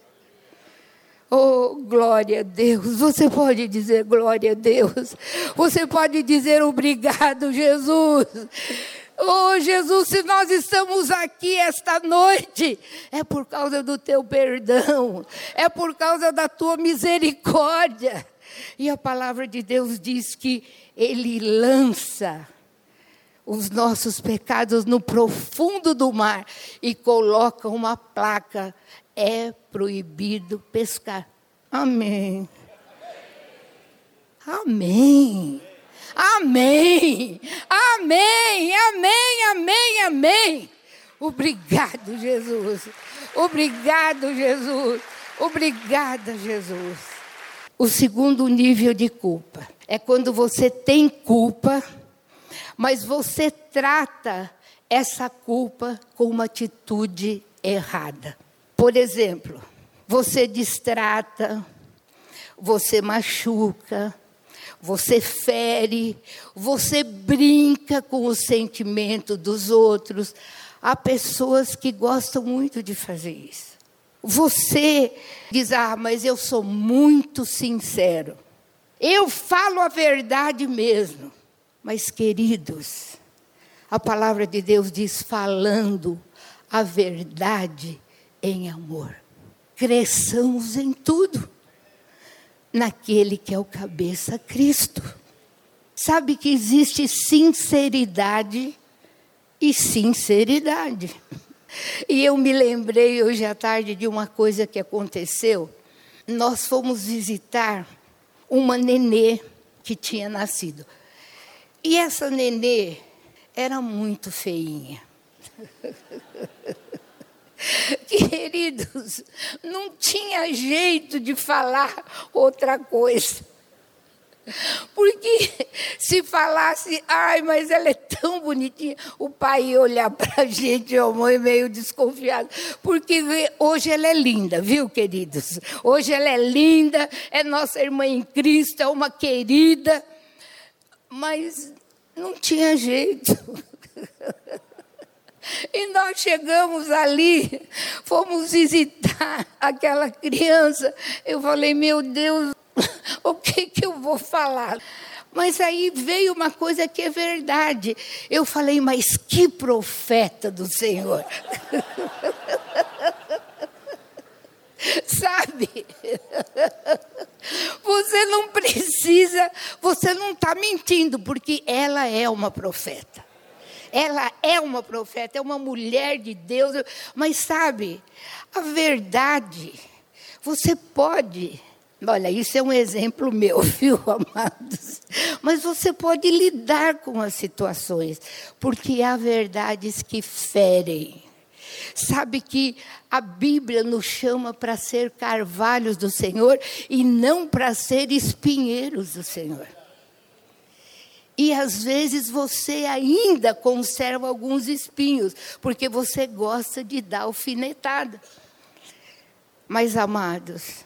Oh, glória a Deus. Você pode dizer glória a Deus. Você pode dizer obrigado, Jesus. Oh, Jesus, se nós estamos aqui esta noite, é por causa do teu perdão, é por causa da tua misericórdia. E a palavra de Deus diz que Ele lança os nossos pecados no profundo do mar e coloca uma placa: é proibido pescar. Amém. Amém. Amém. Amém. Amém. Amém. Amém. Obrigado, Jesus. Obrigado, Jesus. Obrigada, Jesus. O segundo nível de culpa é quando você tem culpa, mas você trata essa culpa com uma atitude errada. Por exemplo, você distrata, você machuca, você fere, você brinca com o sentimento dos outros. Há pessoas que gostam muito de fazer isso. Você diz: Ah, mas eu sou muito sincero. Eu falo a verdade mesmo. Mas, queridos, a palavra de Deus diz: falando a verdade em amor. Cresçamos em tudo, naquele que é o cabeça Cristo. Sabe que existe sinceridade e sinceridade. E eu me lembrei hoje à tarde de uma coisa que aconteceu. Nós fomos visitar uma nenê que tinha nascido. E essa nenê era muito feinha. Queridos, não tinha jeito de falar outra coisa. Porque se Se falasse, ai, mas ela é tão bonitinha, o pai ia olhar para a gente, a mãe meio desconfiada, porque hoje ela é linda, viu, queridos? Hoje ela é linda, é nossa irmã em Cristo, é uma querida, mas não tinha jeito. E nós chegamos ali, fomos visitar aquela criança. Eu falei, meu Deus, o que, que eu vou falar? Mas aí veio uma coisa que é verdade. Eu falei, mas que profeta do Senhor. Sabe? Você não precisa, você não está mentindo, porque ela é uma profeta. Ela é uma profeta, é uma mulher de Deus. Mas sabe, a verdade, você pode Olha, isso é um exemplo meu, viu, amados? Mas você pode lidar com as situações, porque há verdades que ferem. Sabe que a Bíblia nos chama para ser carvalhos do Senhor e não para ser espinheiros do Senhor. E às vezes você ainda conserva alguns espinhos, porque você gosta de dar alfinetada. Mas, amados,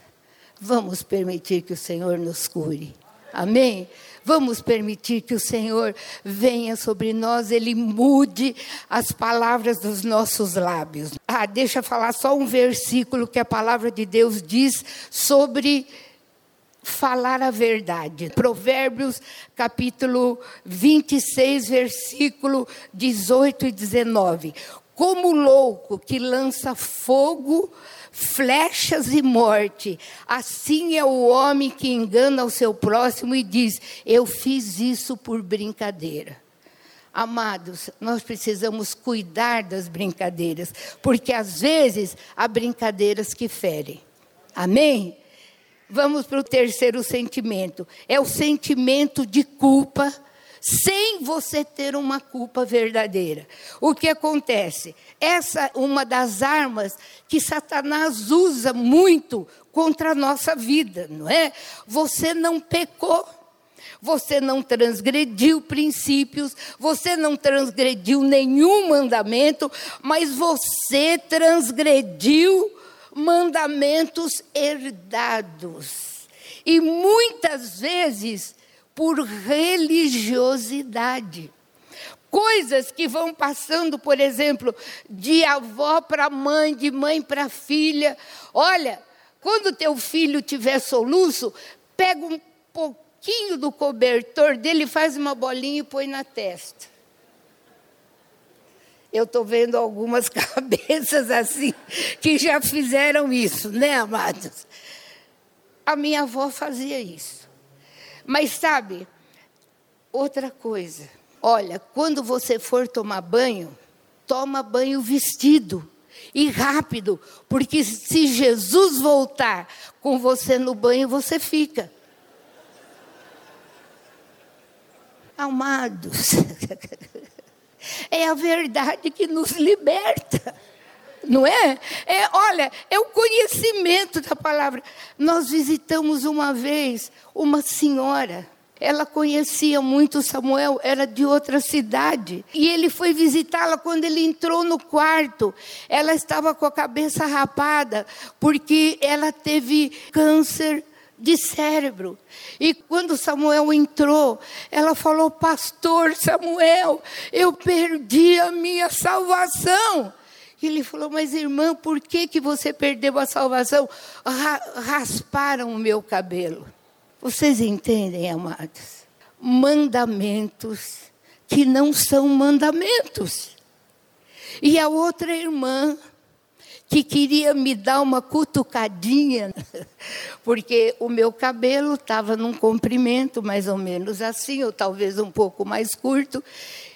Vamos permitir que o Senhor nos cure. Amém? Vamos permitir que o Senhor venha sobre nós, Ele mude as palavras dos nossos lábios. Ah, deixa eu falar só um versículo que a palavra de Deus diz sobre falar a verdade. Provérbios capítulo 26, versículo 18 e 19. Como louco que lança fogo flechas e morte. Assim é o homem que engana o seu próximo e diz: Eu fiz isso por brincadeira. Amados, nós precisamos cuidar das brincadeiras, porque às vezes há brincadeiras que ferem. Amém? Vamos para o terceiro sentimento: é o sentimento de culpa sem você ter uma culpa verdadeira. O que acontece? Essa é uma das armas que Satanás usa muito contra a nossa vida, não é? Você não pecou. Você não transgrediu princípios, você não transgrediu nenhum mandamento, mas você transgrediu mandamentos herdados. E muitas vezes por religiosidade. Coisas que vão passando, por exemplo, de avó para mãe, de mãe para filha. Olha, quando teu filho tiver soluço, pega um pouquinho do cobertor dele, faz uma bolinha e põe na testa. Eu estou vendo algumas cabeças assim que já fizeram isso, né, amados? A minha avó fazia isso. Mas sabe, outra coisa. Olha, quando você for tomar banho, toma banho vestido e rápido, porque se Jesus voltar com você no banho, você fica. Amados, é a verdade que nos liberta não é? é? Olha, é o conhecimento da palavra. Nós visitamos uma vez uma senhora. Ela conhecia muito Samuel, era de outra cidade. E ele foi visitá-la quando ele entrou no quarto. Ela estava com a cabeça rapada, porque ela teve câncer de cérebro. E quando Samuel entrou, ela falou: Pastor Samuel, eu perdi a minha salvação. E ele falou: Mas irmã, por que, que você perdeu a salvação? Ra rasparam o meu cabelo. Vocês entendem, amados? Mandamentos que não são mandamentos. E a outra irmã, que queria me dar uma cutucadinha, porque o meu cabelo estava num comprimento mais ou menos assim, ou talvez um pouco mais curto,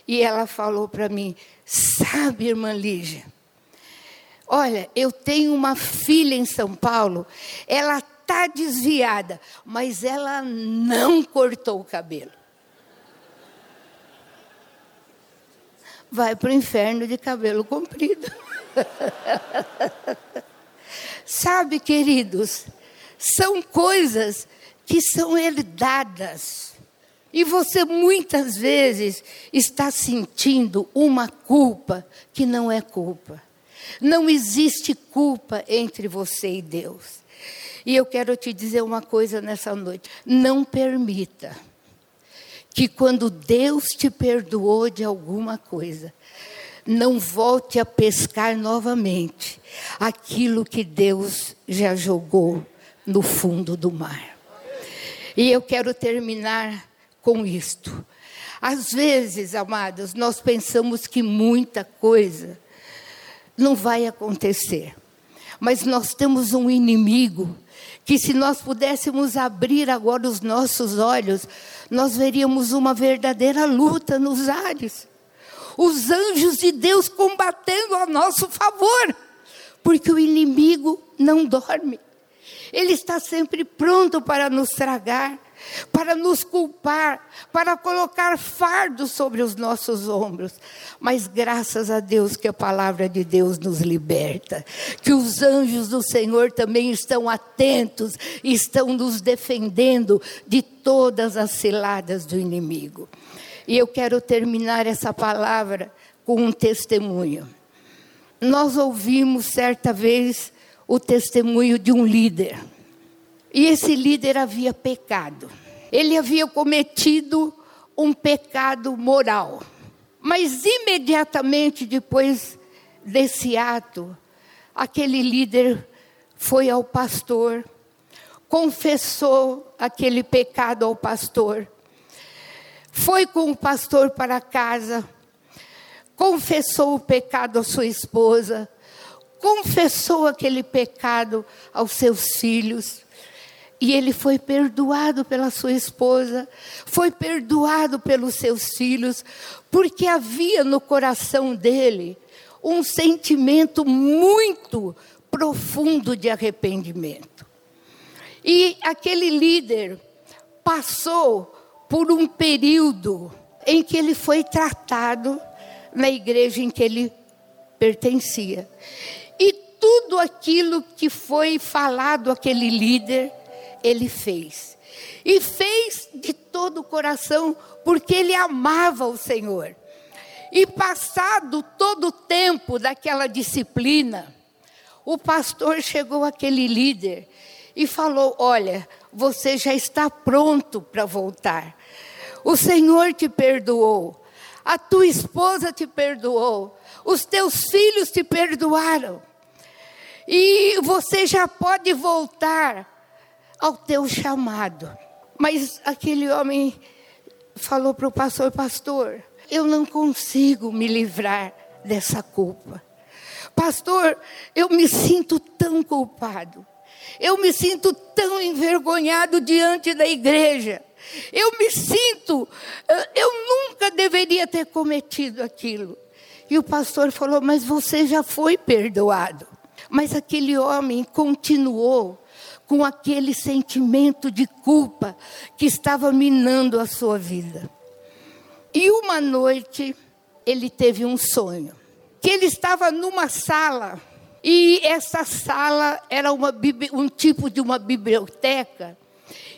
e ela falou para mim: Sabe, irmã Lígia, Olha, eu tenho uma filha em São Paulo, ela está desviada, mas ela não cortou o cabelo. Vai para o inferno de cabelo comprido. Sabe, queridos, são coisas que são herdadas. E você muitas vezes está sentindo uma culpa que não é culpa. Não existe culpa entre você e Deus. E eu quero te dizer uma coisa nessa noite: não permita que quando Deus te perdoou de alguma coisa, não volte a pescar novamente aquilo que Deus já jogou no fundo do mar. E eu quero terminar com isto. Às vezes, amados, nós pensamos que muita coisa não vai acontecer. Mas nós temos um inimigo que, se nós pudéssemos abrir agora os nossos olhos, nós veríamos uma verdadeira luta nos ares. Os anjos de Deus combatendo a nosso favor, porque o inimigo não dorme. Ele está sempre pronto para nos tragar para nos culpar, para colocar fardo sobre os nossos ombros. Mas graças a Deus que a palavra de Deus nos liberta, que os anjos do Senhor também estão atentos, estão nos defendendo de todas as ciladas do inimigo. E eu quero terminar essa palavra com um testemunho. Nós ouvimos certa vez o testemunho de um líder e esse líder havia pecado. Ele havia cometido um pecado moral. Mas imediatamente depois desse ato, aquele líder foi ao pastor, confessou aquele pecado ao pastor, foi com o pastor para casa, confessou o pecado à sua esposa, confessou aquele pecado aos seus filhos. E ele foi perdoado pela sua esposa, foi perdoado pelos seus filhos, porque havia no coração dele um sentimento muito profundo de arrependimento. E aquele líder passou por um período em que ele foi tratado na igreja em que ele pertencia. E tudo aquilo que foi falado aquele líder, ele fez. E fez de todo o coração, porque ele amava o Senhor. E passado todo o tempo daquela disciplina, o pastor chegou àquele líder e falou: Olha, você já está pronto para voltar. O Senhor te perdoou, a tua esposa te perdoou, os teus filhos te perdoaram. E você já pode voltar ao teu chamado. Mas aquele homem falou para o pastor: Pastor, eu não consigo me livrar dessa culpa. Pastor, eu me sinto tão culpado. Eu me sinto tão envergonhado diante da igreja. Eu me sinto, eh, eu nunca deveria ter cometido aquilo. E o pastor falou: Mas você já foi perdoado. Mas aquele homem continuou com aquele sentimento de culpa que estava minando a sua vida. E uma noite ele teve um sonho, que ele estava numa sala e essa sala era uma, um tipo de uma biblioteca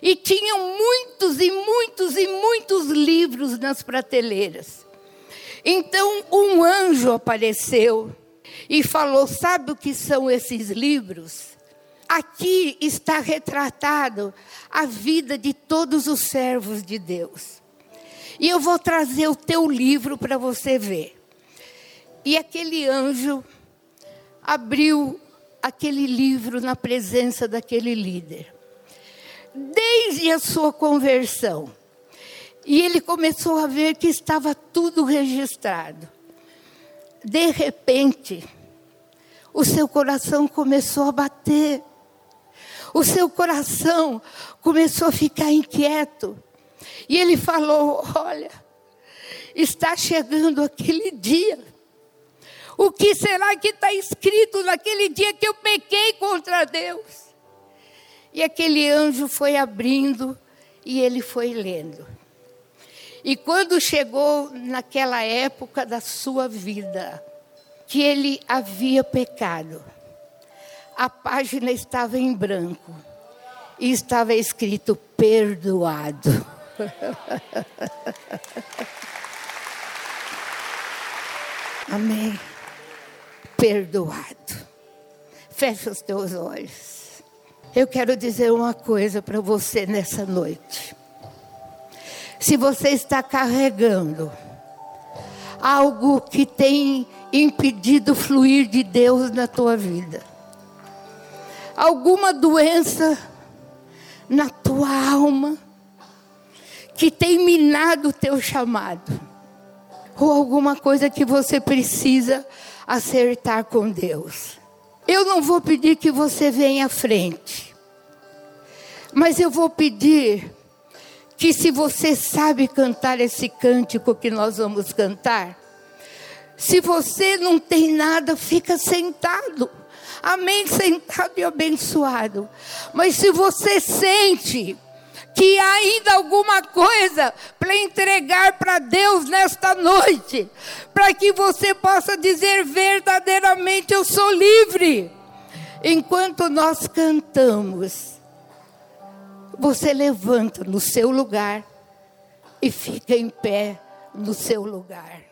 e tinham muitos e muitos e muitos livros nas prateleiras. Então um anjo apareceu e falou: Sabe o que são esses livros? Aqui está retratado a vida de todos os servos de Deus. E eu vou trazer o teu livro para você ver. E aquele anjo abriu aquele livro na presença daquele líder. Desde a sua conversão. E ele começou a ver que estava tudo registrado. De repente, o seu coração começou a bater o seu coração começou a ficar inquieto. E ele falou: Olha, está chegando aquele dia. O que será que está escrito naquele dia que eu pequei contra Deus? E aquele anjo foi abrindo e ele foi lendo. E quando chegou naquela época da sua vida, que ele havia pecado, a página estava em branco e estava escrito perdoado. Amém. Perdoado. Fecha os teus olhos. Eu quero dizer uma coisa para você nessa noite. Se você está carregando algo que tem impedido fluir de Deus na tua vida, alguma doença na tua alma que tem minado o teu chamado, ou alguma coisa que você precisa acertar com Deus. Eu não vou pedir que você venha à frente, mas eu vou pedir que, se você sabe cantar esse cântico que nós vamos cantar, se você não tem nada, fica sentado. Amém, sentado e abençoado. Mas se você sente que ainda alguma coisa para entregar para Deus nesta noite, para que você possa dizer verdadeiramente: Eu sou livre. Enquanto nós cantamos, você levanta no seu lugar e fica em pé no seu lugar.